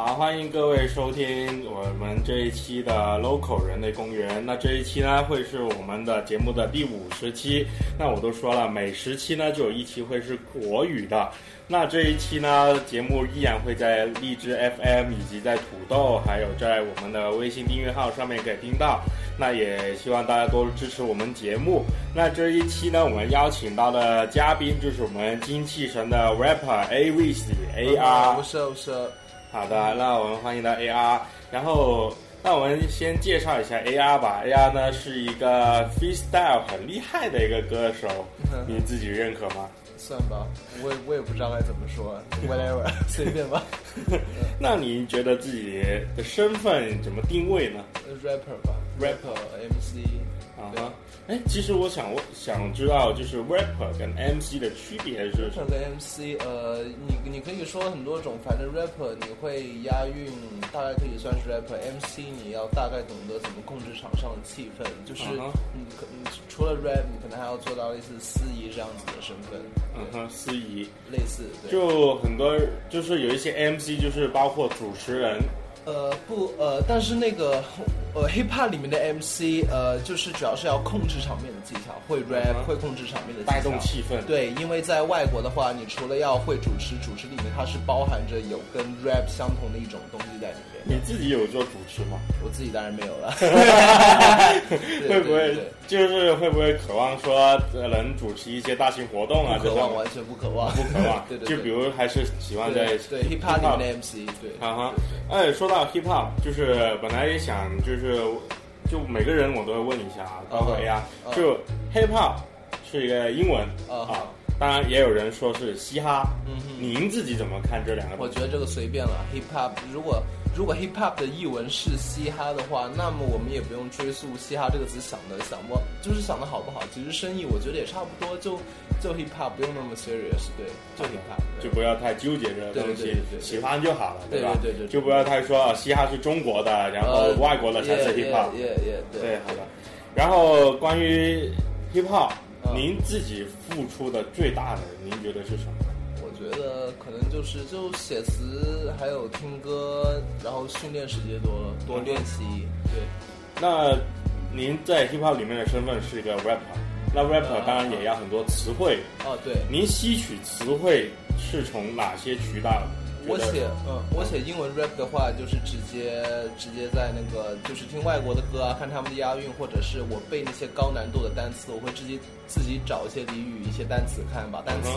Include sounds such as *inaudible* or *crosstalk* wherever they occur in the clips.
好，欢迎各位收听我们这一期的 Local 人类公园。那这一期呢，会是我们的节目的第五十期。那我都说了，每十期呢就有一期会是国语的。那这一期呢，节目依然会在荔枝 FM 以及在土豆，还有在我们的微信订阅号上面可以听到。那也希望大家多支持我们节目。那这一期呢，我们邀请到的嘉宾就是我们精气神的 rapper A V C A R。好的，那我们欢迎到 AR，然后那我们先介绍一下 AR 吧。AR 呢是一个 freestyle 很厉害的一个歌手，你自己认可吗？算吧，我也我也不知道该怎么说，whatever，*laughs* 随便吧。*laughs* 那你觉得自己的身份怎么定位呢？rapper 吧，rapper，MC。啊。哎，其实我想，我想知道，就是 rapper 跟 MC 的区别是？rapper 跟 MC，呃，你你可以说很多种，反正 rapper 你会押韵，大概可以算是 rapper。MC 你要大概懂得怎么控制场上的气氛，就是你可除了 rap，你可能还要做到类似司仪这样子的身份。嗯哼，司仪类似，就很多，就是有一些 MC，就是包括主持人。呃不呃，但是那个呃 hip hop 里面的 MC 呃，就是主要是要控制场面的技巧，会 rap 会控制场面的带动气氛。对，因为在外国的话，你除了要会主持，主持里面它是包含着有跟 rap 相同的一种东西在里面。你自己有做主持吗？我自己当然没有了。*laughs* 会不会就是会不会渴望说能主持一些大型活动啊？渴望完全不渴望，不渴望。*laughs* 对对。就比如还是喜欢在对 hip hop 里面的 MC 对。啊哈，哎，说到 hip hop，就是本来也想就是就每个人我都会问一下啊，包括 AI，就 hip hop 是一个英文啊。当然，也有人说是嘻哈。嗯哼，您自己怎么看这两个？我觉得这个随便了。hip hop 如果如果 hip hop 的译文是嘻哈的话，那么我们也不用追溯嘻哈这个词想的想不就是想的好不好？其实生意我觉得也差不多，就就 hip hop 不用那么 serious，对，就 hip hop 就不要太纠结这个东西，喜欢就好了，对吧？对对，就不要太说啊嘻哈是中国的，然后外国的才是 hip hop。对，好的。然后关于 hip hop。您自己付出的最大的，您觉得是什么？我觉得可能就是就写词，还有听歌，然后训练时间多，多练习。对。那您在 hip hop 里面的身份是一个 rapper，那 rapper 当然也要很多词汇。哦，对。您吸取词汇是从哪些渠道？我写，嗯，我写英文 rap 的话，就是直接直接在那个，就是听外国的歌啊，看他们的押韵，或者是我背那些高难度的单词，我会自己自己找一些俚语、一些单词看，把单词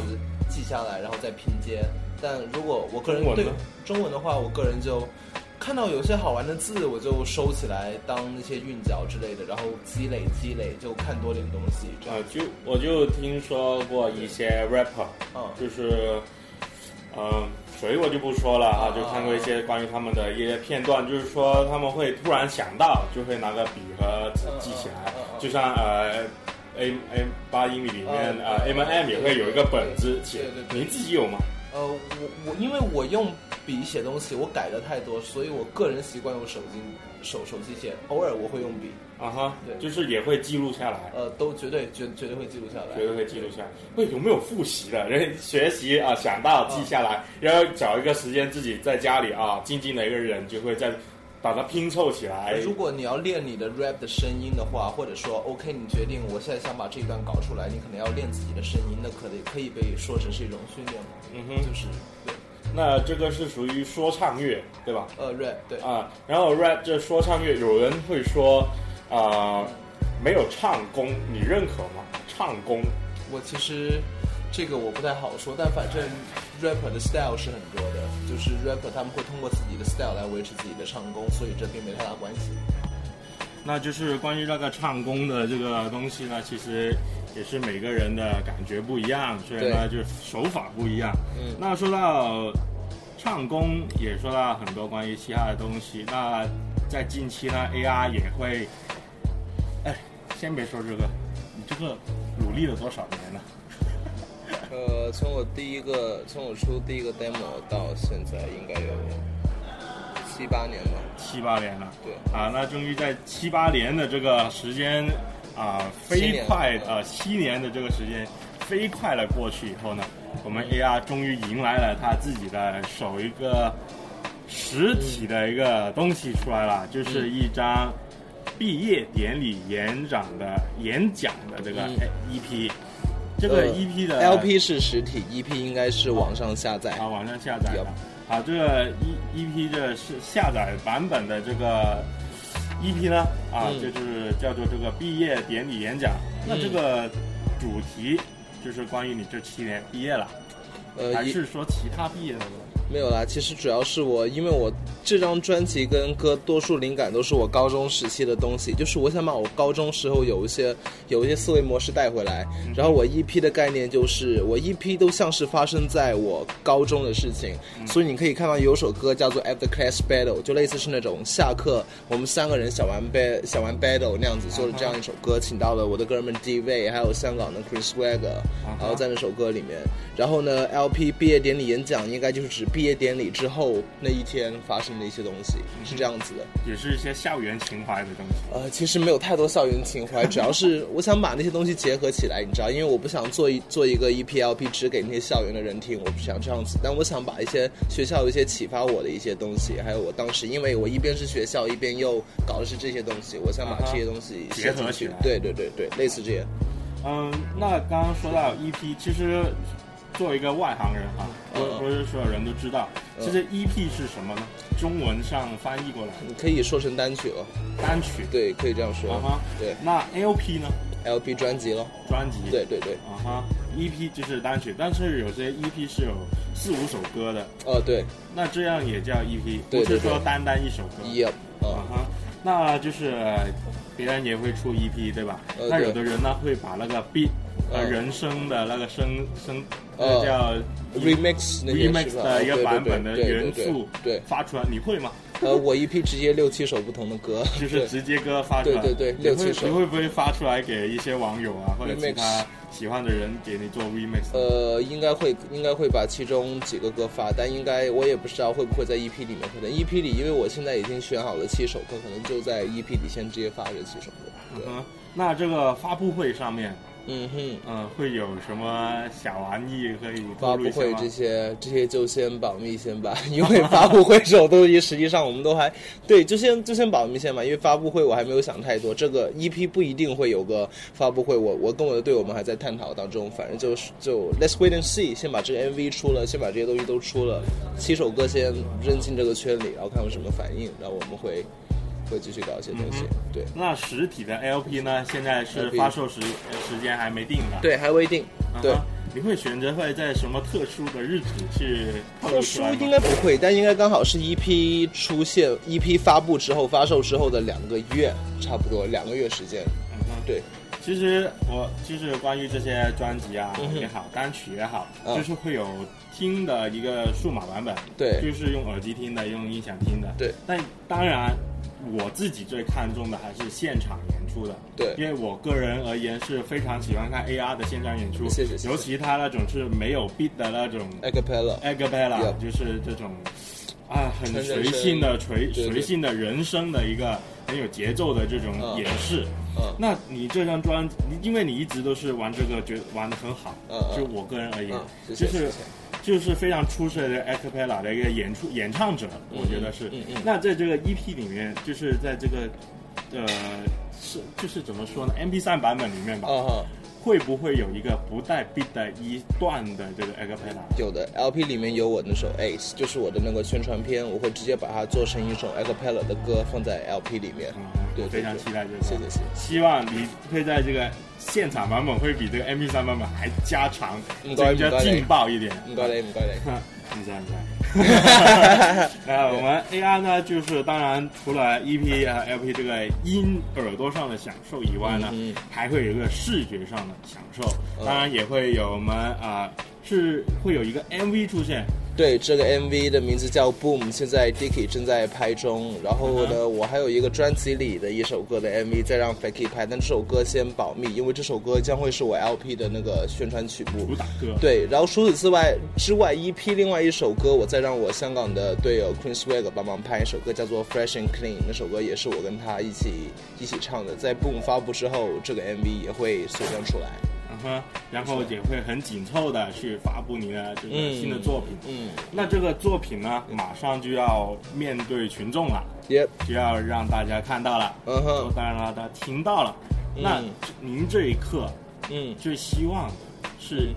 记下来，然后再拼接。但如果我个人对中文的话，我个人就看到有些好玩的字，我就收起来当那些韵脚之类的，然后积累积累，就看多点东西。啊，就我就听说过一些 rapper，嗯，就是，嗯。谁我就不说了哈，就看过一些关于他们的一些片段，就是说他们会突然想到，就会拿个笔和纸记起来，就像呃，A A 八英里里面呃 M M 也会有一个本子写，您自己有吗？呃，我我因为我用笔写东西，我改的太多，所以我个人习惯用手机手手机写，偶尔我会用笔。啊哈，对，就是也会记录下来。呃，都绝对绝绝对会记录下来，绝对会记录下来。会有没有复习的？人学习啊，想到记下来，然后找一个时间自己在家里啊，静静的一个人就会在把它拼凑起来。如果你要练你的 rap 的声音的话，或者说 OK，你决定我现在想把这一段搞出来，你可能要练自己的声音，那可以可以被说成是一种训练嘛？嗯哼，就是对。那这个是属于说唱乐，对吧？呃，rap 对啊，然后 rap 这说唱乐，有人会说。啊，没有唱功，你认可吗？唱功，我其实这个我不太好说，但反正 rapper 的 style 是很多的，就是 rapper 他们会通过自己的 style 来维持自己的唱功，所以这并没太大关系。那就是关于那个唱功的这个东西呢，其实也是每个人的感觉不一样，所以呢就手法不一样。嗯。那说到唱功，也说到很多关于其他的东西。那在近期呢，AR 也会。哎先别说这个，你这个努力了多少年了？呃，从我第一个，从我出第一个 demo 到现在，应该有七八年吧。七八年了。对。啊，那终于在七八年的这个时间啊，飞快呃七年的这个时间飞快的过去以后呢，我们 AR 终于迎来了他自己的首一个实体的一个东西出来了，就是一张毕业典礼演讲的演讲的这个嗯 EP。这个 EP 的 LP 是实体，EP 应该是网上下载。啊，网上下载的。啊，这个 E EP 这是下载版本的这个 EP 呢，啊，嗯就是叫做这个毕业典礼演讲。那这个主题就是关于你这七年毕业了，还是说其他毕业的呢？没有啦，其实主要是我，因为我这张专辑跟歌多数灵感都是我高中时期的东西，就是我想把我高中时候有一些有一些思维模式带回来。然后我 EP 的概念就是我 EP 都像是发生在我高中的事情，所以你可以看到有首歌叫做 After Class Battle，就类似是那种下课我们三个人想玩 bat 想玩 battle 那样子做的这样一首歌，请到了我的哥们 D V，还有香港的 Chris Swagger，然后在那首歌里面。然后呢，LP 毕业典礼演讲应该就是指毕业典礼之后那一天发生的一些东西，是这样子的。也是一些校园情怀的东西。呃，其实没有太多校园情怀，*laughs* 主要是我想把那些东西结合起来，你知道，因为我不想做一做一个 E EPLP 只给那些校园的人听，我不想这样子，但我想把一些学校有一些启发我的一些东西，还有我当时因为我一边是学校，一边又搞的是这些东西，我想把这些东西结合起来。对对对对，类似这些。嗯，那刚刚说到 EP，其实作为一个外行人哈，不嗯不是所有人都知道，嗯其实 EP 是什么呢？中文上翻译过来，你可以说成单曲了，单曲。对，可以这样说。啊哈，对那 LP 呢？，LP 专辑咯。专辑。对对对，啊哈，EP 就是单曲，但是有些 EP 是有四五首歌的，哦对那这样也叫 EP，不是说单单一首歌。，Yep，啊啊，哈，那就是呃别人也会出 EP 对吧？那有的人呢会把那个 beat 呃嗯人声的那个声声，呃那叫 remix remix 的一个版本的元素对。对发出来，你会吗？呃，我一批直接六七首不同的歌，*laughs* 就是直接歌发出来，对对对六七首。你会不会发出来给一些网友啊，或者其他喜欢的人给你做 remix？呃，应该会应该会把其中几个歌发，但应该我也不知道会不会在 EP 里面，可能 EP 里，因为我现在已经选好了七首歌，可能就在 EP 里先直接发这七首歌。对，嗯哼，那这个发布会上面，嗯哼。嗯，会有什么小玩意可以发布会？这些这些就先保密先吧，因为发布会这种东西，实际上我们都还对，就先就先保密先吧，因为发布会我还没有想太多，这个 EP 不一定会有个发布会，我我跟我的队友们还在探讨当中，反正就是就 Let's wait and see，先把这个 MV 出了，先把这些东西都出了，七首歌先扔进这个圈里，然后看有什么反应，然后我们会会继续搞一些东西，对那实体的 LP 呢？现在是发售时呃时间还没定呢。对，还未定，对。你会选择会在什么特殊的日子去透特殊？应该不会，但应该刚好是 EP 出现，EP 发布之后、发售之后的两个月，差不多两个月时间。嗯，对，其实我就是关于这些专辑啊嗯也好，单曲也好，嗯就是会有听的一个数码版本，对就是用耳机听的，用音响听的。对，但当然我自己最看重的还是现场演出的。对。因为我个人而言是非常喜欢看 AR 的现场演出，谢谢谢谢。尤其他那种是没有 beat 的那种 a c a p e l l a a g a p e l l a 就是这种啊很随性的随随性的人生的一个很有节奏的这种嗯。演示。嗯。那你这张专辑，因为你一直都是玩这个，觉得玩的很好，就我个人而言，嗯，谢谢就是。就是非常出色的 a cappella 的一个演出演唱者，我觉得是。嗯嗯那在这个 EP 里面，就是在这个呃是就是怎么说呢？MP 3版本里面吧，会不会有一个不带 beat 的一段的这个 a cappella？有的 LP 里面有我那首 Ace，就是我的那个宣传片，我会直接把它做成一首 a c a p e l l a 的歌放在 LP 里面。嗯，对我非常对对期待这个。谢谢谢谢。希望你会在这个现场版本会比这个 MP 3版本还加长，唔該更加唔該你劲爆一点。唔该你，唔该你。你这样子。*laughs* 呃，我们 AR 呢，就是当然除了 EP 啊 LP 这个音耳朵上的享受以外呢，嗯还会有一个视觉上的享受，嗯当然也会有我们啊、是会有一个 MV 出现。对，这个 MV 的名字叫 Boom，现在 Dicky 正在拍中。然后呢，我还有一个专辑里的一首歌的 MV 在让 Faky 拍，但这首歌先保密，因为这首歌将会是我 LP 的那个宣传曲目主。打歌，对，然后除此之外之外，EP 另外一首歌，我再让我香港的队友 Queen Swag 帮忙拍一首歌，叫做 Fresh and Clean。那首歌也是我跟他一起一起唱的，在 Boom 发布之后，这个 MV 也会随将出来。嗯哼，然后也会很紧凑的去发布你的这个嗯。新的作品。嗯，那这个作品呢，马上就要面对群众了，也，就要让大家看到了，嗯哼，当然了，大家听到了。那嗯您这一刻嗯。最希望的是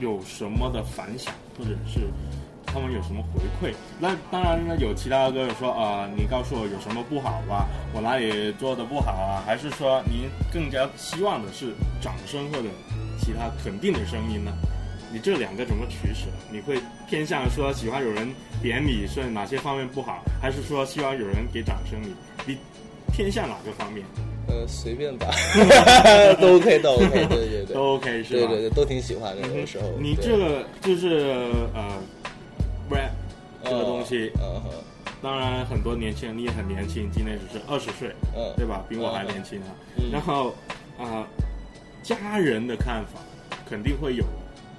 有什么的反响，或者是他们有什么回馈？那当然呢，有其他的歌友说啊、呃你告诉我有什么不好吧，我哪里做的不好啊？还是说您更加希望的是掌声或者其他肯定的声音呢？你这两个怎么取舍？你会偏向说喜欢有人点你是哪些方面不好，还是说希望有人给掌声你？你偏向哪个方面？呃，随便吧，*laughs* 都 OK，都 OK，对对对，都 OK 是吧？对对对，都挺喜欢的，有的时候。你这个就是呃东西，嗯哼，当然很多年轻人你也很年轻，今年只是二十岁，嗯，对吧？比我还年轻啊。嗯。然后啊、呃家人的看法肯定会有，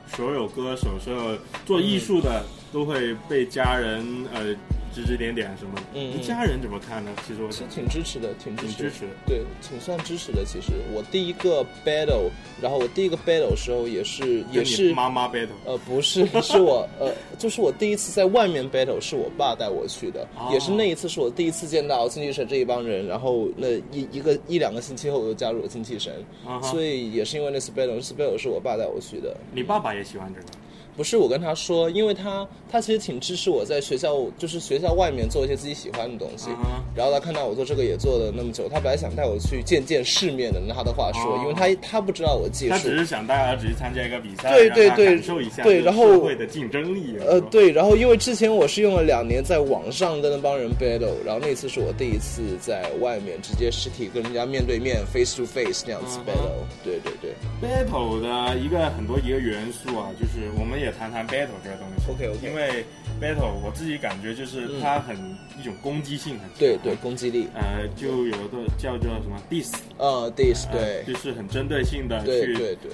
所有歌手、所有做艺术的都会被家人呃指指点点什么。嗯家人怎么看呢？其实我挺支持的，挺支持的挺支持。对，挺算支持的。其实我第一个 battle，然后我第一个 battle 时候也是也是妈妈 battle。呃，不是，是我呃，就是我第一次在外面 battle，是我爸带我去的，哦也是那一次是我第一次见到精气神这一帮人，然后那一一个一两个星期后我就加入了精气神，啊所以也是因为那次 battle，那次 battle 是我爸带我去的，你爸爸也喜欢这个。不是我跟他说，因为他他其实挺支持我在学校，就是学校外面做一些自己喜欢的东西。然后他看到我做这个也做了那么久，他本来想带我去见见世面的，拿他的话说，哦因为他他不知道我技术他只。是想大家只是参加一个比赛，对对对感受一下对然后社会的竞争力。呃，对，然后因为之前我是用了两年在网上跟那帮人 battle，然后那次是我第一次在外面直接实体跟人家面对面 face to face 那样子 battle。对对对 battle 的一个很多一个元素啊，就是我们也谈谈 battle 这个东西。OK，OK 因为 battle 我自己感觉就是嗯它很、一种攻击性很强。对对，攻击力。呃，就有个叫做什么 diss，呃呃对就是很针对性的去对对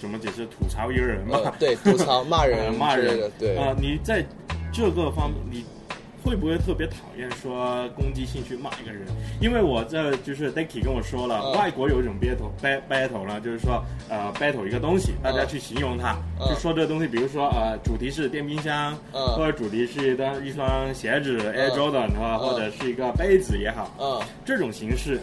怎么解释吐槽一个人嘛？呃对吐槽骂 *laughs* 呃人骂人对。啊、你在这个方面你。会不会特别讨厌说攻击性去骂一个人？因为我这就是 Dicky 跟我说了，嗯。外国有一种 battle bat battle 呢，就是说呃 battle 一个东西，大家嗯去形容它，嗯。就说这个东西，比如说呃主题是电冰箱，嗯。或者主题是一双一双鞋子 Air Jordan 啊，嗯。或者是一个杯子也好，嗯，这种形式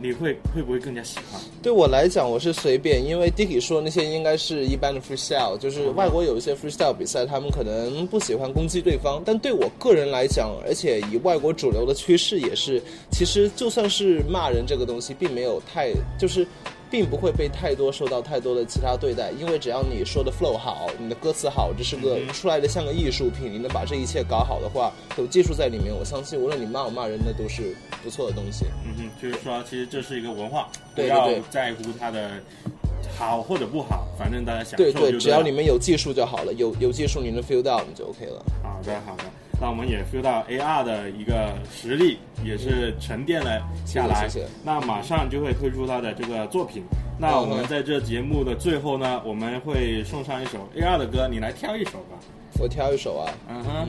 你会会不会更加喜欢？对我来讲，我是随便，因为 Dicky 说那些应该是一般的 freestyle，就是外国有一些 freestyle 比赛，他们可能不喜欢攻击对方，但对我个人来讲，而且以外国主流的趋势也是，其实就算是骂人这个东西，并没有太就是。*laughs* 并不会被太多受到太多的其他对待，因为只要你说的 flow 好，你的歌词好，这是个出来的像个艺术品，你能把这一切搞好的话，有技术在里面，我相信无论你骂不骂人，那都是不错的东西。嗯哼，就是说其实这是一个文化，不要在乎它的好或者不好，反正大家享受对就对，只要你们有技术就好了，有有技术你能 feel 到，你就 OK 了。好的，好的。那我们也 feel 到 AR 的一个实力，也是沉淀了下来。谢谢谢谢那马上就会推出他的这个作品。那我们在这节目的最后呢，我们会送上一首 AR 的歌，你来挑一首吧。我挑一首啊，嗯哼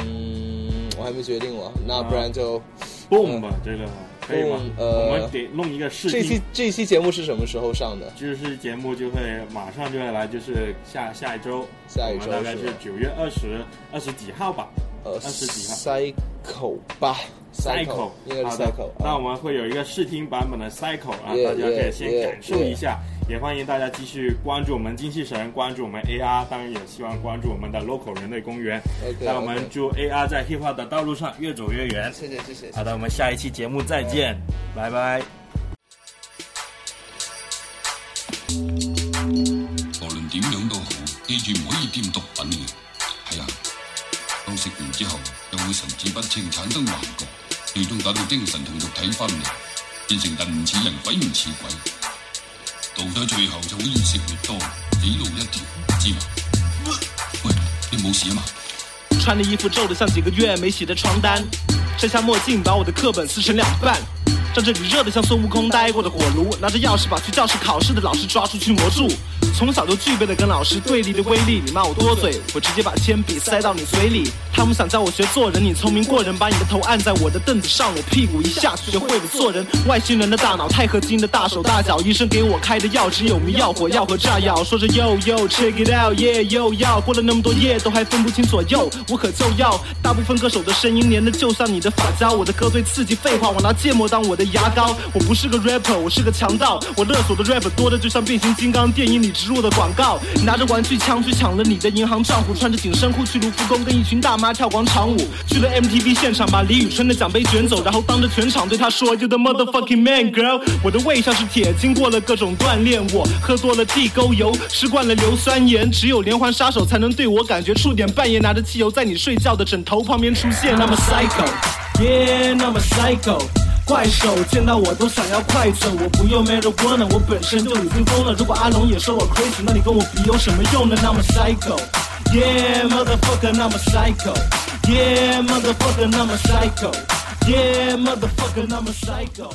嗯，我还没决定我，那不然就，Boom 吧，这个可以吗呃我们得弄一个试听这期。这期节目是什么时候上的？就是节目就会马上就会来，就是下下一周，下一周大概是九月二十二十几号吧。呃二十几号，Cycle 吧 Cycle，应该是好的 Cycle。那我啊们会有一个试听版本的 Cycle 啊大家可以先感受一下。也欢迎大家继续关注我们精气神，关注我们 AR，当然也希望关注我们的 local 人类公园。那我们祝 AR 在 hip hop 的道路上越走越远。谢谢谢谢。好的，我们下一期节目再见，拜拜。無論點樣都好，記住唔可以掂毒品嘅。會神志不清，產生幻覺，最終打到精神同肉體分離，變成人唔似人，鬼唔似鬼。到咗最後就會越食越多，死路一條，知嘛？喂，你冇事啊嘛？穿的衣服皱得像几个月没洗的床单，摘下墨镜把我的课本撕成两半，让这里热得像孙悟空待过的火炉，拿着钥匙把去教室考试的老师抓出去魔住。从小就具备了跟老师对立的威力。你骂我多嘴，我直接把铅笔塞到你嘴里。他们想教我学做人，你聪明过人，把你的头按在我的凳子上，我屁股一下学会了做人。外星人的大脑，钛合金的大手大脚，医生给我开的药只有迷药、火药和炸药。说着 yo yo check it out yeah yo yo，过了那么多夜都还分不清左右，无可救药。大部分歌手的声音黏的就像你的发胶，我的歌最刺激，废话我拿芥末当我的牙膏。我不是个 rapper，我是个强盗，我勒索的 rapper 多的就像变形金刚电影里植入的广告。拿着玩具枪去抢了你的银行账户，穿着紧身裤去卢浮宫跟一群大妈跳广场舞，去了 MTV 现场把李宇春的奖杯卷走，然后当着全场对她说 You the motherfucking man girl。我的胃像是铁，经过了各种锻炼，我喝多了地沟油，吃惯了硫酸盐，只有连环杀手才能对我感觉触点，半夜拿着汽油在你睡觉的枕头旁边出现，那么 psycho，yeah，那么 psycho。怪手见到我都想要快走，我不用 marijuana，我本身就已经疯了。如果阿龙也说我 crazy，那你跟我比有什么用呢？那么 psycho，yeah motherfucker，那么 psycho，yeah motherfucker，那么 psycho，yeah motherfucker，那么 psycho。